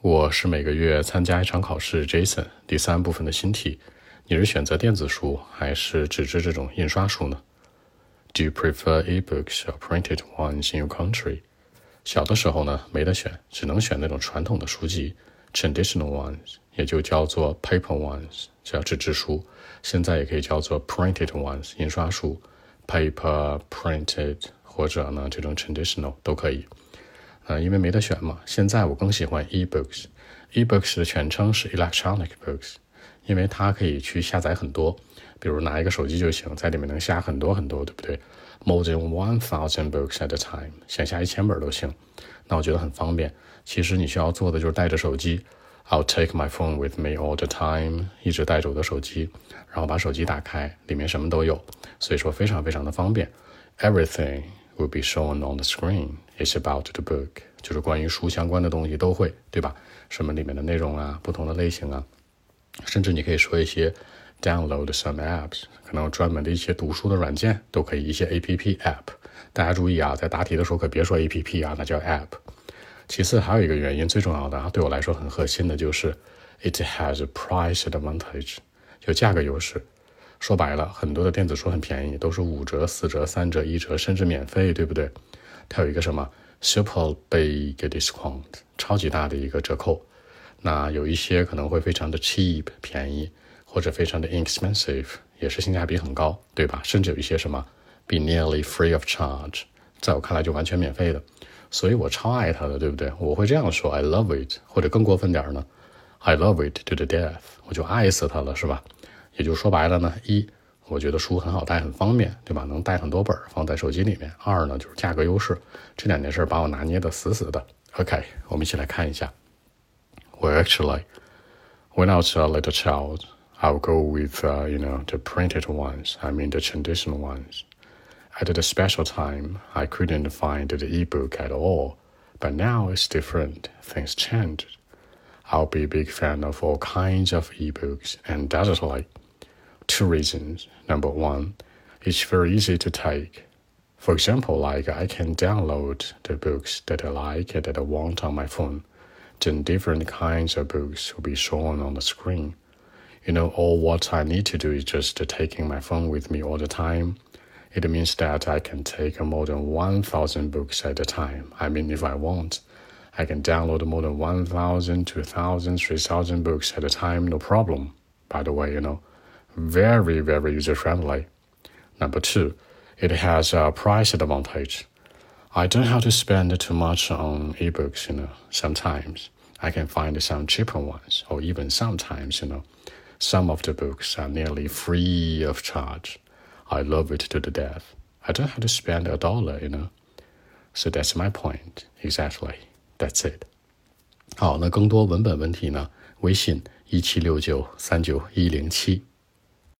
我是每个月参加一场考试，Jason。第三部分的新题，你是选择电子书还是纸质这种印刷书呢？Do you prefer e-books or printed ones in your country？小的时候呢，没得选，只能选那种传统的书籍，traditional ones，也就叫做 paper ones，叫纸质书。现在也可以叫做 printed ones，印刷书，paper printed，或者呢这种 traditional 都可以。呃，因为没得选嘛。现在我更喜欢 e-books。e-books 的全称是 electronic books，因为它可以去下载很多，比如拿一个手机就行，在里面能下很多很多，对不对？More than one thousand books at a time，想下一千本都行。那我觉得很方便。其实你需要做的就是带着手机，I'll take my phone with me all the time，一直带着我的手机，然后把手机打开，里面什么都有，所以说非常非常的方便。Everything will be shown on the screen. It's about the book，就是关于书相关的东西都会，对吧？什么里面的内容啊，不同的类型啊，甚至你可以说一些 download some apps，可能专门的一些读书的软件都可以，一些 A P P app。大家注意啊，在答题的时候可别说 A P P 啊，那叫 app。其次还有一个原因，最重要的啊，对我来说很核心的就是 it has price advantage，就价格优势。说白了，很多的电子书很便宜，都是五折、四折、三折、一折，甚至免费，对不对？它有一个什么 super big discount，超级大的一个折扣。那有一些可能会非常的 cheap 便宜，或者非常的 inexpensive，也是性价比很高，对吧？甚至有一些什么 be nearly free of charge，在我看来就完全免费的。所以我超爱它的，对不对？我会这样说：I love it，或者更过分点呢，I love it to the death，我就爱死它了，是吧？也就说白了呢，一。我觉得书很好带，很方便，对吧？能带很多本放在手机里面。二呢，就是价格优势，这两件事把我拿捏的死死的。OK，我们一起来看一下。Well, actually, when I was a little child, I would go with, uh, you know, the printed ones. I mean, the traditional ones. At the special time, I couldn't find the ebook at all. But now it's different. Things changed. I'll be a big fan of all kinds of ebooks and digitally two reasons. Number one, it's very easy to take. For example, like I can download the books that I like and that I want on my phone. Then different kinds of books will be shown on the screen. You know, all what I need to do is just taking my phone with me all the time. It means that I can take more than 1,000 books at a time. I mean, if I want, I can download more than 1,000, 2,000, 3,000 books at a time, no problem. By the way, you know, very, very user friendly. Number two, it has a price advantage. I don't have to spend too much on ebooks, you know. Sometimes I can find some cheaper ones, or even sometimes, you know, some of the books are nearly free of charge. I love it to the death. I don't have to spend a dollar, you know. So that's my point. Exactly. That's it. 好，那更多文本问题呢？微信一七六九三九一零七。